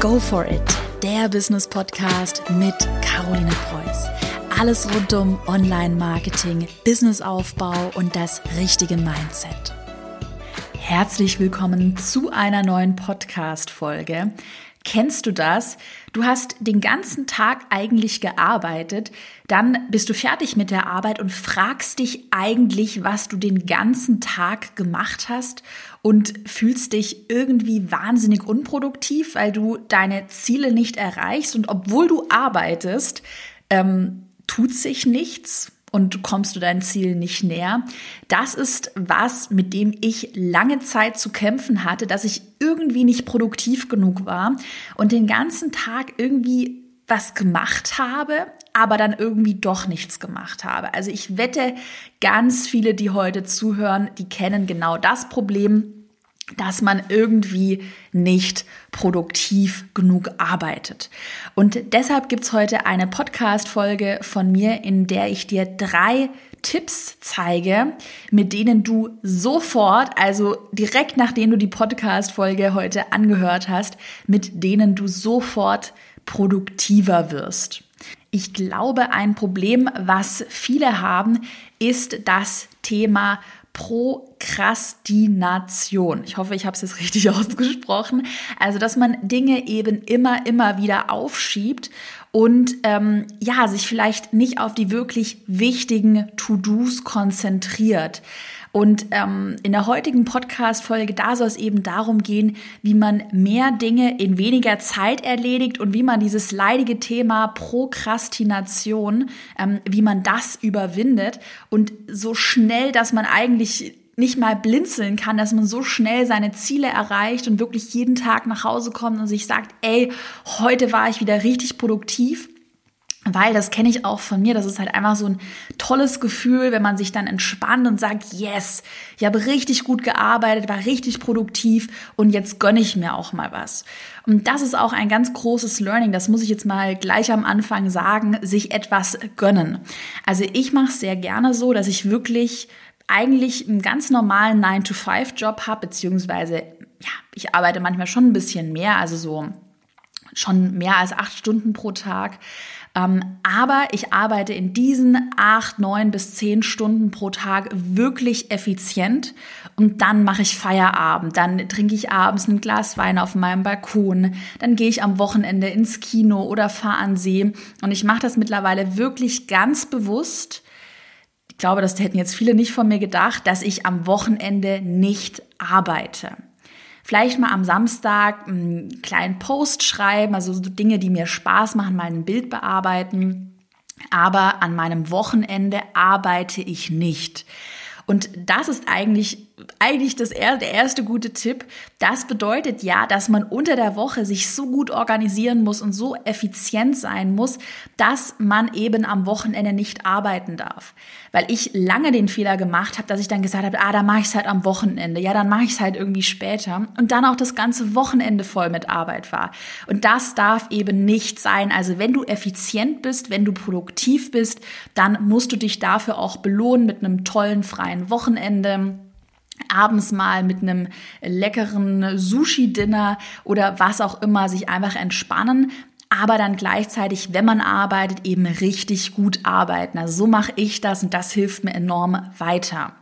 Go for it, der Business Podcast mit Caroline Preuß. Alles rund um Online-Marketing, Businessaufbau und das richtige Mindset. Herzlich willkommen zu einer neuen Podcast-Folge. Kennst du das? Du hast den ganzen Tag eigentlich gearbeitet, dann bist du fertig mit der Arbeit und fragst dich eigentlich, was du den ganzen Tag gemacht hast und fühlst dich irgendwie wahnsinnig unproduktiv, weil du deine Ziele nicht erreichst und obwohl du arbeitest, ähm, tut sich nichts und kommst du deinem Ziel nicht näher. Das ist was, mit dem ich lange Zeit zu kämpfen hatte, dass ich irgendwie nicht produktiv genug war und den ganzen Tag irgendwie was gemacht habe, aber dann irgendwie doch nichts gemacht habe. Also ich wette, ganz viele, die heute zuhören, die kennen genau das Problem, dass man irgendwie nicht produktiv genug arbeitet. Und deshalb gibt's heute eine Podcast-Folge von mir, in der ich dir drei Tipps zeige, mit denen du sofort, also direkt nachdem du die Podcast-Folge heute angehört hast, mit denen du sofort produktiver wirst. Ich glaube, ein Problem, was viele haben, ist das Thema Prokrastination. Ich hoffe, ich habe es jetzt richtig ausgesprochen. Also, dass man Dinge eben immer, immer wieder aufschiebt und ähm, ja, sich vielleicht nicht auf die wirklich wichtigen To-Dos konzentriert. Und ähm, in der heutigen Podcast-Folge, da soll es eben darum gehen, wie man mehr Dinge in weniger Zeit erledigt und wie man dieses leidige Thema Prokrastination, ähm, wie man das überwindet und so schnell, dass man eigentlich nicht mal blinzeln kann, dass man so schnell seine Ziele erreicht und wirklich jeden Tag nach Hause kommt und sich sagt, ey, heute war ich wieder richtig produktiv. Weil das kenne ich auch von mir, das ist halt einfach so ein tolles Gefühl, wenn man sich dann entspannt und sagt, yes, ich habe richtig gut gearbeitet, war richtig produktiv und jetzt gönne ich mir auch mal was. Und das ist auch ein ganz großes Learning, das muss ich jetzt mal gleich am Anfang sagen, sich etwas gönnen. Also ich mache es sehr gerne so, dass ich wirklich eigentlich einen ganz normalen 9-to-5-Job habe, beziehungsweise ja, ich arbeite manchmal schon ein bisschen mehr, also so schon mehr als acht Stunden pro Tag. Ähm, aber ich arbeite in diesen acht, neun bis zehn Stunden pro Tag wirklich effizient und dann mache ich Feierabend. Dann trinke ich abends ein Glas Wein auf meinem Balkon. Dann gehe ich am Wochenende ins Kino oder fahre an See. Und ich mache das mittlerweile wirklich ganz bewusst. Ich glaube, das hätten jetzt viele nicht von mir gedacht, dass ich am Wochenende nicht arbeite vielleicht mal am Samstag einen kleinen Post schreiben, also so Dinge, die mir Spaß machen, mal ein Bild bearbeiten. Aber an meinem Wochenende arbeite ich nicht. Und das ist eigentlich eigentlich das, der erste gute Tipp. Das bedeutet ja, dass man unter der Woche sich so gut organisieren muss und so effizient sein muss, dass man eben am Wochenende nicht arbeiten darf. Weil ich lange den Fehler gemacht habe, dass ich dann gesagt habe, ah, da mache ich es halt am Wochenende. Ja, dann mache ich es halt irgendwie später. Und dann auch das ganze Wochenende voll mit Arbeit war. Und das darf eben nicht sein. Also wenn du effizient bist, wenn du produktiv bist, dann musst du dich dafür auch belohnen mit einem tollen freien Wochenende abends mal mit einem leckeren Sushi-Dinner oder was auch immer sich einfach entspannen, aber dann gleichzeitig, wenn man arbeitet, eben richtig gut arbeiten. Also so mache ich das und das hilft mir enorm weiter.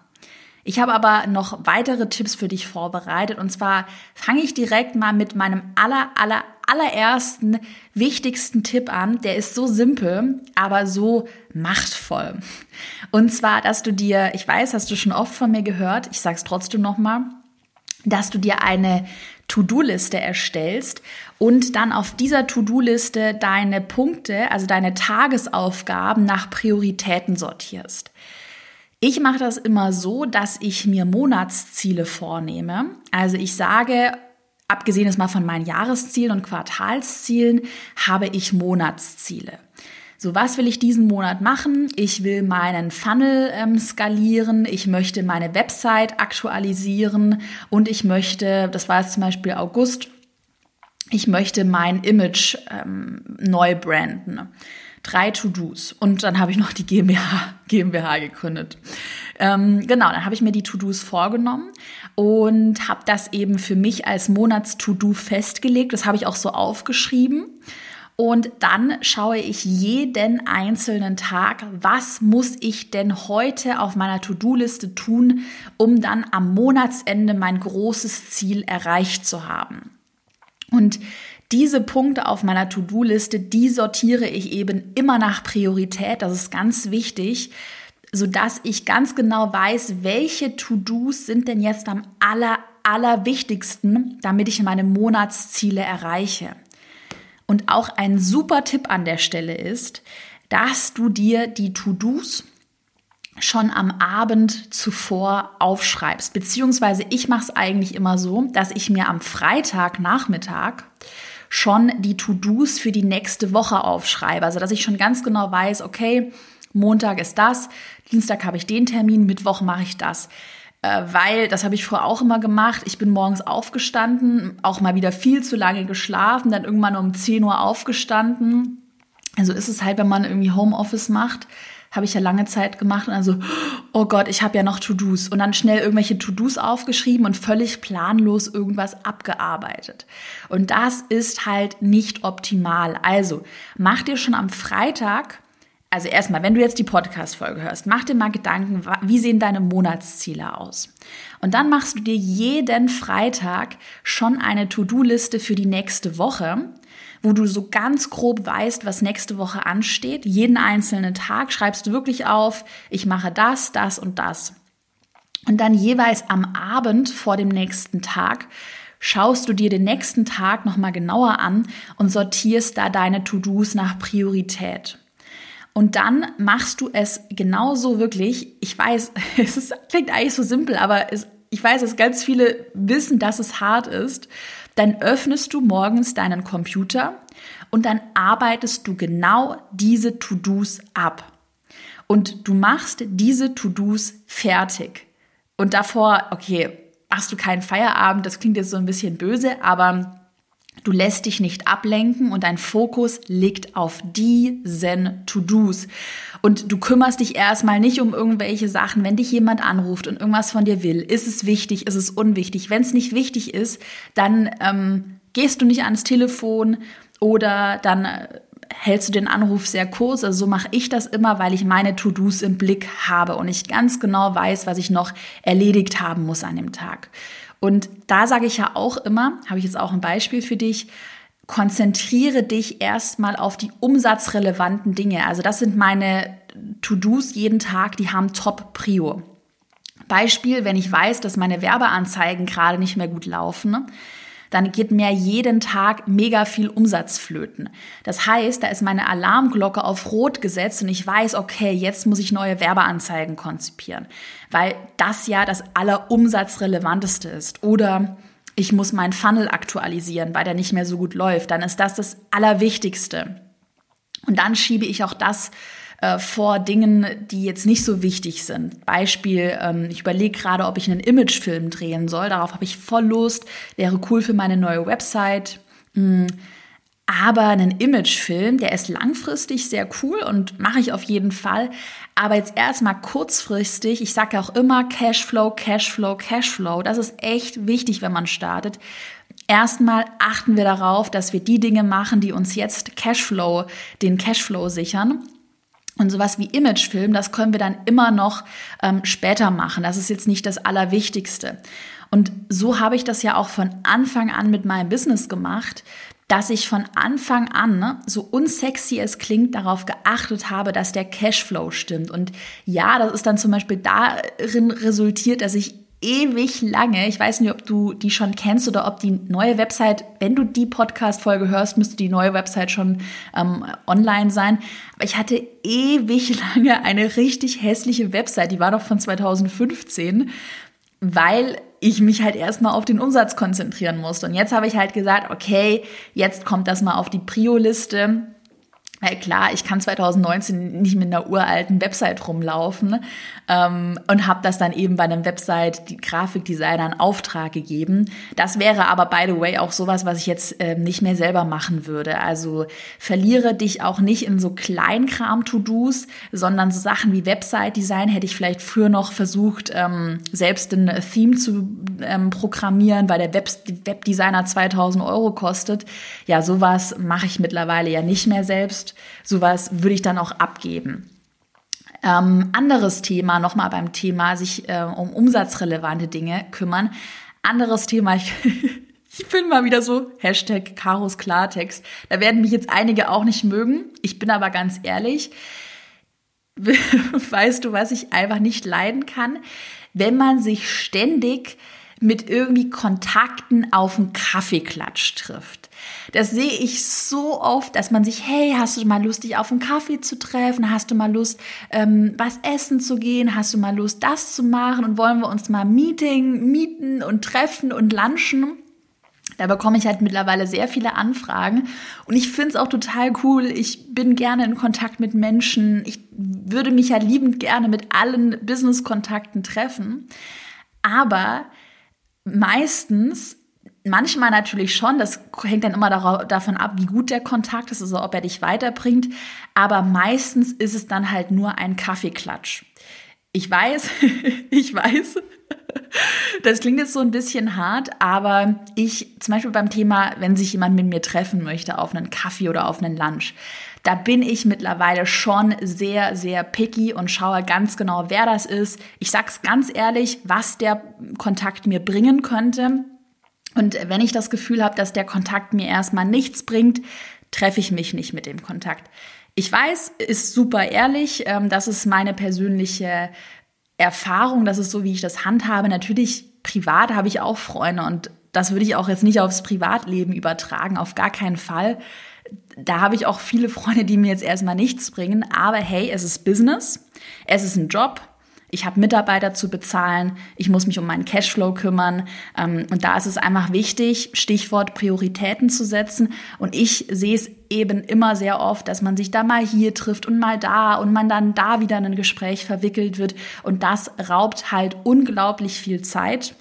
Ich habe aber noch weitere Tipps für dich vorbereitet und zwar fange ich direkt mal mit meinem aller, aller, allerersten, wichtigsten Tipp an. Der ist so simpel, aber so machtvoll. Und zwar, dass du dir, ich weiß, hast du schon oft von mir gehört, ich sag's trotzdem nochmal, dass du dir eine To-Do-Liste erstellst und dann auf dieser To-Do-Liste deine Punkte, also deine Tagesaufgaben nach Prioritäten sortierst. Ich mache das immer so, dass ich mir Monatsziele vornehme. Also ich sage, abgesehen jetzt mal von meinen Jahreszielen und Quartalszielen, habe ich Monatsziele. So, was will ich diesen Monat machen? Ich will meinen Funnel ähm, skalieren, ich möchte meine Website aktualisieren und ich möchte, das war jetzt zum Beispiel August, ich möchte mein Image ähm, neu branden. Drei To-Dos und dann habe ich noch die GmbH, GmbH gegründet. Ähm, genau, dann habe ich mir die To-Dos vorgenommen und habe das eben für mich als Monats-To-Do festgelegt. Das habe ich auch so aufgeschrieben. Und dann schaue ich jeden einzelnen Tag, was muss ich denn heute auf meiner To-Do-Liste tun, um dann am Monatsende mein großes Ziel erreicht zu haben. Und diese Punkte auf meiner To-Do-Liste, die sortiere ich eben immer nach Priorität. Das ist ganz wichtig, so dass ich ganz genau weiß, welche To-Dos sind denn jetzt am aller, allerwichtigsten, damit ich meine Monatsziele erreiche. Und auch ein super Tipp an der Stelle ist, dass du dir die To-Dos schon am Abend zuvor aufschreibst. Beziehungsweise ich mache es eigentlich immer so, dass ich mir am Freitagnachmittag schon die To-Dos für die nächste Woche aufschreibe. Also dass ich schon ganz genau weiß, okay, Montag ist das, Dienstag habe ich den Termin, Mittwoch mache ich das. Äh, weil, das habe ich vorher auch immer gemacht, ich bin morgens aufgestanden, auch mal wieder viel zu lange geschlafen, dann irgendwann um 10 Uhr aufgestanden. Also ist es halt, wenn man irgendwie Homeoffice macht, habe ich ja lange Zeit gemacht und also, oh Gott, ich habe ja noch To-Dos und dann schnell irgendwelche To-Dos aufgeschrieben und völlig planlos irgendwas abgearbeitet. Und das ist halt nicht optimal. Also mach dir schon am Freitag also erstmal, wenn du jetzt die Podcast-Folge hörst, mach dir mal Gedanken, wie sehen deine Monatsziele aus? Und dann machst du dir jeden Freitag schon eine To-Do-Liste für die nächste Woche wo du so ganz grob weißt, was nächste Woche ansteht. Jeden einzelnen Tag schreibst du wirklich auf, ich mache das, das und das. Und dann jeweils am Abend vor dem nächsten Tag schaust du dir den nächsten Tag nochmal genauer an und sortierst da deine To-Dos nach Priorität. Und dann machst du es genauso wirklich. Ich weiß, es ist, klingt eigentlich so simpel, aber es, ich weiß, dass ganz viele wissen, dass es hart ist dann öffnest du morgens deinen Computer und dann arbeitest du genau diese To-Dos ab. Und du machst diese To-Dos fertig. Und davor, okay, machst du keinen Feierabend, das klingt jetzt so ein bisschen böse, aber Du lässt dich nicht ablenken und dein Fokus liegt auf diesen To-Dos. Und du kümmerst dich erstmal nicht um irgendwelche Sachen. Wenn dich jemand anruft und irgendwas von dir will, ist es wichtig, ist es unwichtig. Wenn es nicht wichtig ist, dann ähm, gehst du nicht ans Telefon oder dann äh, hältst du den Anruf sehr kurz. Also so mache ich das immer, weil ich meine To-Dos im Blick habe und ich ganz genau weiß, was ich noch erledigt haben muss an dem Tag. Und da sage ich ja auch immer, habe ich jetzt auch ein Beispiel für dich, konzentriere dich erstmal auf die umsatzrelevanten Dinge. Also das sind meine To-Dos jeden Tag, die haben Top-Prio. Beispiel, wenn ich weiß, dass meine Werbeanzeigen gerade nicht mehr gut laufen, dann geht mir jeden Tag mega viel Umsatz flöten. Das heißt, da ist meine Alarmglocke auf Rot gesetzt und ich weiß, okay, jetzt muss ich neue Werbeanzeigen konzipieren, weil das ja das allerumsatzrelevanteste ist. Oder ich muss meinen Funnel aktualisieren, weil der nicht mehr so gut läuft. Dann ist das das Allerwichtigste. Und dann schiebe ich auch das äh, vor Dingen, die jetzt nicht so wichtig sind. Beispiel, ähm, ich überlege gerade, ob ich einen Imagefilm drehen soll. Darauf habe ich voll Lust. Wäre cool für meine neue Website. Mhm. Aber einen Imagefilm, der ist langfristig sehr cool und mache ich auf jeden Fall. Aber jetzt erstmal kurzfristig, ich sage ja auch immer Cashflow, Cashflow, Cashflow. Das ist echt wichtig, wenn man startet. Erstmal achten wir darauf, dass wir die Dinge machen, die uns jetzt Cashflow, den Cashflow sichern. Und sowas wie Imagefilm, das können wir dann immer noch ähm, später machen. Das ist jetzt nicht das Allerwichtigste. Und so habe ich das ja auch von Anfang an mit meinem Business gemacht, dass ich von Anfang an, ne, so unsexy es klingt, darauf geachtet habe, dass der Cashflow stimmt. Und ja, das ist dann zum Beispiel darin resultiert, dass ich ewig lange. Ich weiß nicht, ob du die schon kennst oder ob die neue Website, wenn du die Podcast-Folge hörst, müsste die neue Website schon ähm, online sein. Aber ich hatte ewig lange eine richtig hässliche Website, die war doch von 2015, weil ich mich halt erstmal auf den Umsatz konzentrieren musste. Und jetzt habe ich halt gesagt, okay, jetzt kommt das mal auf die Prio-Liste weil klar, ich kann 2019 nicht mit einer uralten Website rumlaufen ähm, und habe das dann eben bei einem Website die Grafikdesigner in Auftrag gegeben. Das wäre aber by the way auch sowas, was ich jetzt äh, nicht mehr selber machen würde. Also verliere dich auch nicht in so Kleinkram-To-Dos, sondern so Sachen wie Website-Design hätte ich vielleicht früher noch versucht, ähm, selbst ein Theme zu ähm, programmieren, weil der Web Webdesigner 2000 Euro kostet. Ja, sowas mache ich mittlerweile ja nicht mehr selbst sowas würde ich dann auch abgeben. Ähm, anderes Thema, nochmal beim Thema, sich äh, um umsatzrelevante Dinge kümmern. Anderes Thema, ich, ich bin mal wieder so, Hashtag Karos Klartext. Da werden mich jetzt einige auch nicht mögen. Ich bin aber ganz ehrlich, weißt du, was ich einfach nicht leiden kann? Wenn man sich ständig mit irgendwie Kontakten auf einen Kaffeeklatsch trifft. Das sehe ich so oft, dass man sich, hey, hast du mal Lust, dich auf einen Kaffee zu treffen? Hast du mal Lust, ähm, was essen zu gehen? Hast du mal Lust, das zu machen? Und wollen wir uns mal Meeting, mieten und treffen und lunchen? Da bekomme ich halt mittlerweile sehr viele Anfragen und ich finde es auch total cool. Ich bin gerne in Kontakt mit Menschen. Ich würde mich ja liebend gerne mit allen Business-Kontakten treffen. Aber meistens Manchmal natürlich schon, das hängt dann immer davon ab, wie gut der Kontakt ist, also ob er dich weiterbringt. Aber meistens ist es dann halt nur ein Kaffeeklatsch. Ich weiß, ich weiß, das klingt jetzt so ein bisschen hart, aber ich, zum Beispiel beim Thema, wenn sich jemand mit mir treffen möchte auf einen Kaffee oder auf einen Lunch, da bin ich mittlerweile schon sehr, sehr picky und schaue ganz genau, wer das ist. Ich sag's ganz ehrlich, was der Kontakt mir bringen könnte. Und wenn ich das Gefühl habe, dass der Kontakt mir erstmal nichts bringt, treffe ich mich nicht mit dem Kontakt. Ich weiß, ist super ehrlich, ähm, das ist meine persönliche Erfahrung, das ist so, wie ich das handhabe. Natürlich, privat habe ich auch Freunde und das würde ich auch jetzt nicht aufs Privatleben übertragen, auf gar keinen Fall. Da habe ich auch viele Freunde, die mir jetzt erstmal nichts bringen, aber hey, es ist Business, es ist ein Job, ich habe Mitarbeiter zu bezahlen, ich muss mich um meinen Cashflow kümmern. Ähm, und da ist es einfach wichtig, Stichwort Prioritäten zu setzen. Und ich sehe es eben immer sehr oft, dass man sich da mal hier trifft und mal da und man dann da wieder in ein Gespräch verwickelt wird. Und das raubt halt unglaublich viel Zeit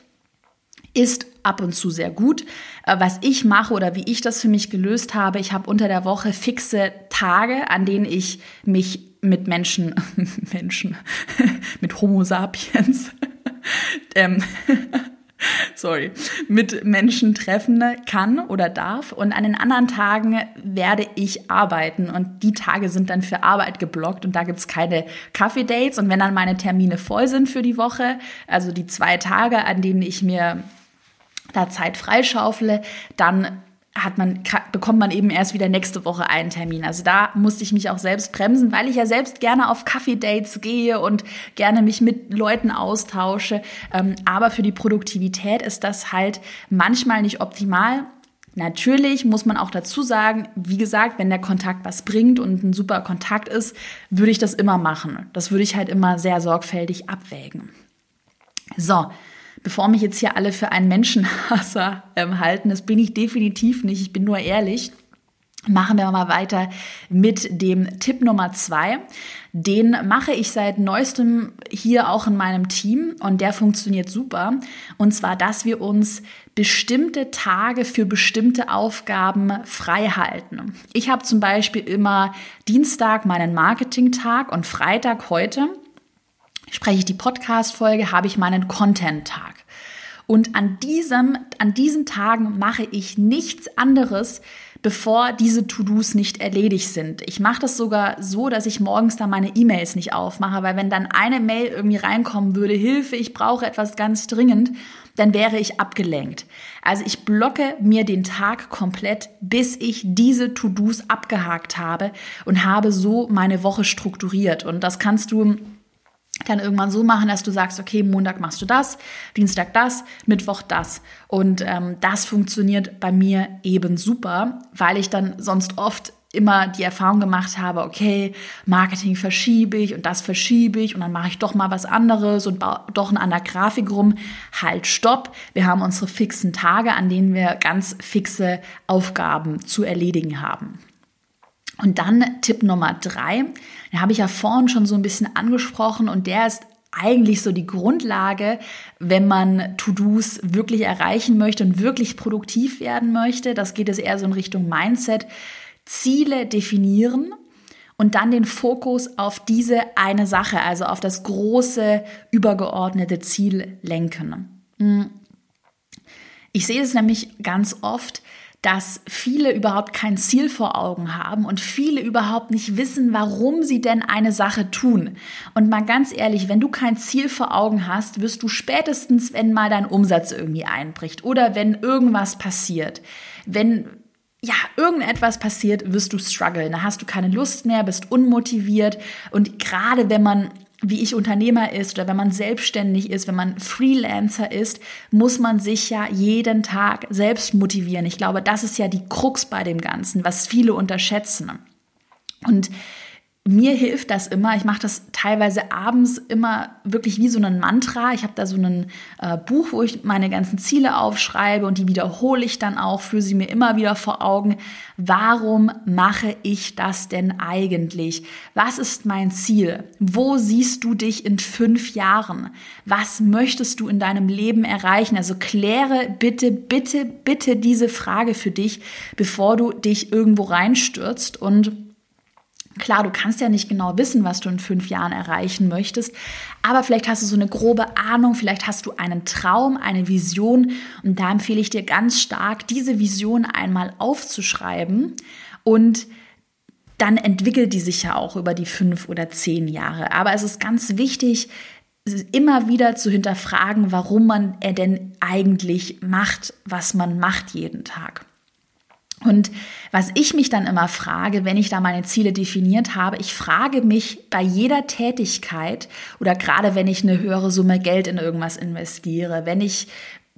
ist ab und zu sehr gut. Äh, was ich mache oder wie ich das für mich gelöst habe, ich habe unter der Woche fixe Tage, an denen ich mich mit Menschen, Menschen, mit Homo sapiens, ähm, sorry, mit Menschen treffen kann oder darf. Und an den anderen Tagen werde ich arbeiten. Und die Tage sind dann für Arbeit geblockt und da gibt's keine Kaffee-Dates. Und wenn dann meine Termine voll sind für die Woche, also die zwei Tage, an denen ich mir da Zeit freischaufle, dann hat man, bekommt man eben erst wieder nächste Woche einen Termin. Also da musste ich mich auch selbst bremsen, weil ich ja selbst gerne auf Kaffee-Dates gehe und gerne mich mit Leuten austausche. Ähm, aber für die Produktivität ist das halt manchmal nicht optimal. Natürlich muss man auch dazu sagen, wie gesagt, wenn der Kontakt was bringt und ein super Kontakt ist, würde ich das immer machen. Das würde ich halt immer sehr sorgfältig abwägen. So, bevor mich jetzt hier alle für einen Menschenhasser ähm, halten, das bin ich definitiv nicht, ich bin nur ehrlich. Machen wir mal weiter mit dem Tipp Nummer zwei. Den mache ich seit neuestem hier auch in meinem Team und der funktioniert super. Und zwar, dass wir uns bestimmte Tage für bestimmte Aufgaben frei halten. Ich habe zum Beispiel immer Dienstag meinen Marketing-Tag und Freitag heute spreche ich die Podcast-Folge, habe ich meinen Content-Tag. Und an diesem, an diesen Tagen mache ich nichts anderes, bevor diese To-Dos nicht erledigt sind. Ich mache das sogar so, dass ich morgens da meine E-Mails nicht aufmache, weil wenn dann eine Mail irgendwie reinkommen würde, Hilfe, ich brauche etwas ganz dringend, dann wäre ich abgelenkt. Also ich blocke mir den Tag komplett, bis ich diese To-Dos abgehakt habe und habe so meine Woche strukturiert. Und das kannst du dann irgendwann so machen, dass du sagst, okay, Montag machst du das, Dienstag das, Mittwoch das. Und ähm, das funktioniert bei mir eben super, weil ich dann sonst oft immer die Erfahrung gemacht habe, okay, Marketing verschiebe ich und das verschiebe ich und dann mache ich doch mal was anderes und baue doch an der Grafik rum. Halt, stopp. Wir haben unsere fixen Tage, an denen wir ganz fixe Aufgaben zu erledigen haben. Und dann Tipp Nummer drei, den habe ich ja vorhin schon so ein bisschen angesprochen und der ist eigentlich so die Grundlage, wenn man To-Dos wirklich erreichen möchte und wirklich produktiv werden möchte. Das geht es eher so in Richtung Mindset. Ziele definieren und dann den Fokus auf diese eine Sache, also auf das große, übergeordnete Ziel lenken. Hm. Ich sehe es nämlich ganz oft, dass viele überhaupt kein Ziel vor Augen haben und viele überhaupt nicht wissen, warum sie denn eine Sache tun. Und mal ganz ehrlich, wenn du kein Ziel vor Augen hast, wirst du spätestens, wenn mal dein Umsatz irgendwie einbricht oder wenn irgendwas passiert, wenn ja, irgendetwas passiert, wirst du strugglen. Da hast du keine Lust mehr, bist unmotiviert. Und gerade wenn man wie ich Unternehmer ist oder wenn man selbstständig ist, wenn man Freelancer ist, muss man sich ja jeden Tag selbst motivieren. Ich glaube, das ist ja die Krux bei dem Ganzen, was viele unterschätzen. Und mir hilft das immer. Ich mache das teilweise abends immer wirklich wie so ein Mantra. Ich habe da so ein äh, Buch, wo ich meine ganzen Ziele aufschreibe und die wiederhole ich dann auch, führe sie mir immer wieder vor Augen. Warum mache ich das denn eigentlich? Was ist mein Ziel? Wo siehst du dich in fünf Jahren? Was möchtest du in deinem Leben erreichen? Also kläre bitte, bitte, bitte diese Frage für dich, bevor du dich irgendwo reinstürzt und Klar, du kannst ja nicht genau wissen, was du in fünf Jahren erreichen möchtest, aber vielleicht hast du so eine grobe Ahnung, vielleicht hast du einen Traum, eine Vision und da empfehle ich dir ganz stark, diese Vision einmal aufzuschreiben und dann entwickelt die sich ja auch über die fünf oder zehn Jahre. Aber es ist ganz wichtig, immer wieder zu hinterfragen, warum man er denn eigentlich macht, was man macht jeden Tag. Und was ich mich dann immer frage, wenn ich da meine Ziele definiert habe, ich frage mich bei jeder Tätigkeit oder gerade wenn ich eine höhere Summe Geld in irgendwas investiere, wenn ich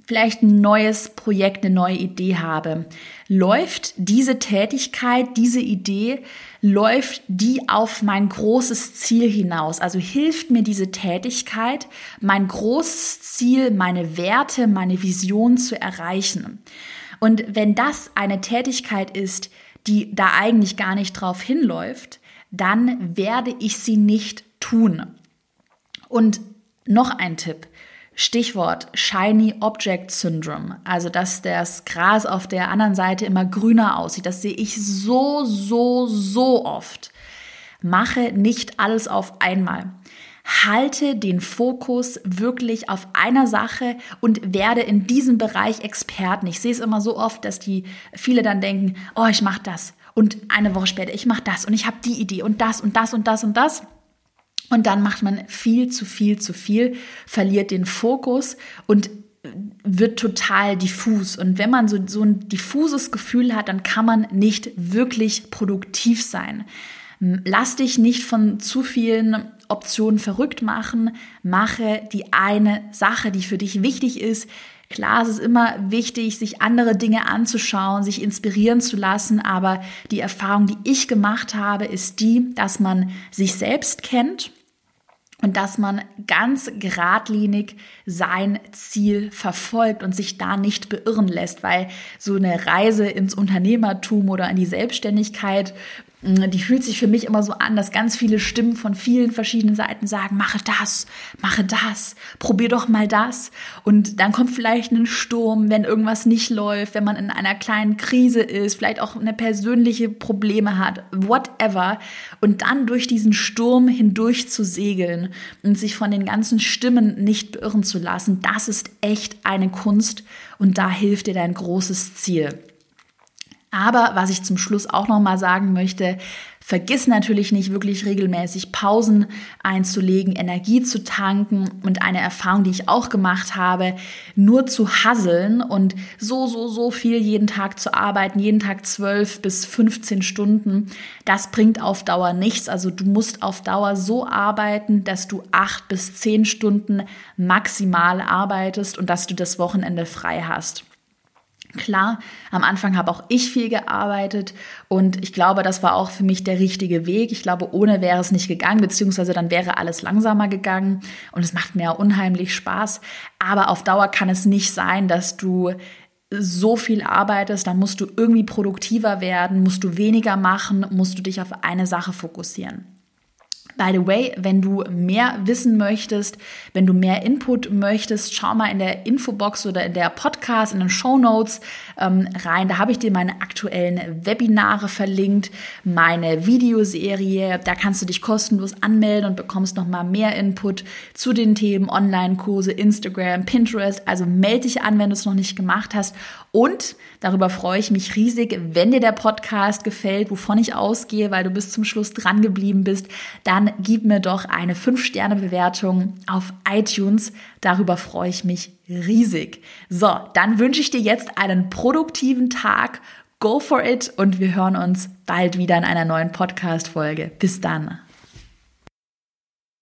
vielleicht ein neues Projekt, eine neue Idee habe, läuft diese Tätigkeit, diese Idee, läuft die auf mein großes Ziel hinaus? Also hilft mir diese Tätigkeit, mein großes Ziel, meine Werte, meine Vision zu erreichen? Und wenn das eine Tätigkeit ist, die da eigentlich gar nicht drauf hinläuft, dann werde ich sie nicht tun. Und noch ein Tipp. Stichwort Shiny Object Syndrome, also dass das Gras auf der anderen Seite immer grüner aussieht. Das sehe ich so, so, so oft. Mache nicht alles auf einmal halte den Fokus wirklich auf einer Sache und werde in diesem Bereich Experten. Ich sehe es immer so oft, dass die viele dann denken, oh, ich mache das und eine Woche später, ich mache das und ich habe die Idee und das und das und das und das. Und dann macht man viel zu viel zu viel, verliert den Fokus und wird total diffus. Und wenn man so, so ein diffuses Gefühl hat, dann kann man nicht wirklich produktiv sein. Lass dich nicht von zu vielen Optionen verrückt machen. Mache die eine Sache, die für dich wichtig ist. Klar, es ist immer wichtig, sich andere Dinge anzuschauen, sich inspirieren zu lassen, aber die Erfahrung, die ich gemacht habe, ist die, dass man sich selbst kennt und dass man ganz geradlinig sein Ziel verfolgt und sich da nicht beirren lässt, weil so eine Reise ins Unternehmertum oder in die Selbstständigkeit die fühlt sich für mich immer so an, dass ganz viele Stimmen von vielen verschiedenen Seiten sagen, mache das, mache das, probier doch mal das. Und dann kommt vielleicht ein Sturm, wenn irgendwas nicht läuft, wenn man in einer kleinen Krise ist, vielleicht auch eine persönliche Probleme hat, whatever. Und dann durch diesen Sturm hindurch zu segeln und sich von den ganzen Stimmen nicht beirren zu lassen, das ist echt eine Kunst und da hilft dir dein großes Ziel. Aber was ich zum Schluss auch noch mal sagen möchte, vergiss natürlich nicht wirklich regelmäßig Pausen einzulegen, Energie zu tanken und eine Erfahrung, die ich auch gemacht habe, nur zu hasseln und so, so, so viel jeden Tag zu arbeiten, jeden Tag 12 bis 15 Stunden, das bringt auf Dauer nichts. Also du musst auf Dauer so arbeiten, dass du acht bis zehn Stunden maximal arbeitest und dass du das Wochenende frei hast. Klar, am Anfang habe auch ich viel gearbeitet und ich glaube, das war auch für mich der richtige Weg. Ich glaube, ohne wäre es nicht gegangen, beziehungsweise dann wäre alles langsamer gegangen und es macht mir unheimlich Spaß. Aber auf Dauer kann es nicht sein, dass du so viel arbeitest, dann musst du irgendwie produktiver werden, musst du weniger machen, musst du dich auf eine Sache fokussieren. By the way, wenn du mehr wissen möchtest, wenn du mehr Input möchtest, schau mal in der Infobox oder in der Podcast, in den Show Notes ähm, rein. Da habe ich dir meine aktuellen Webinare verlinkt, meine Videoserie. Da kannst du dich kostenlos anmelden und bekommst noch mal mehr Input zu den Themen Online-Kurse, Instagram, Pinterest. Also melde dich an, wenn du es noch nicht gemacht hast. Und darüber freue ich mich riesig, wenn dir der Podcast gefällt, wovon ich ausgehe, weil du bis zum Schluss dran geblieben bist, dann gib mir doch eine 5-Sterne-Bewertung auf iTunes. Darüber freue ich mich riesig. So, dann wünsche ich dir jetzt einen produktiven Tag. Go for it und wir hören uns bald wieder in einer neuen Podcast-Folge. Bis dann.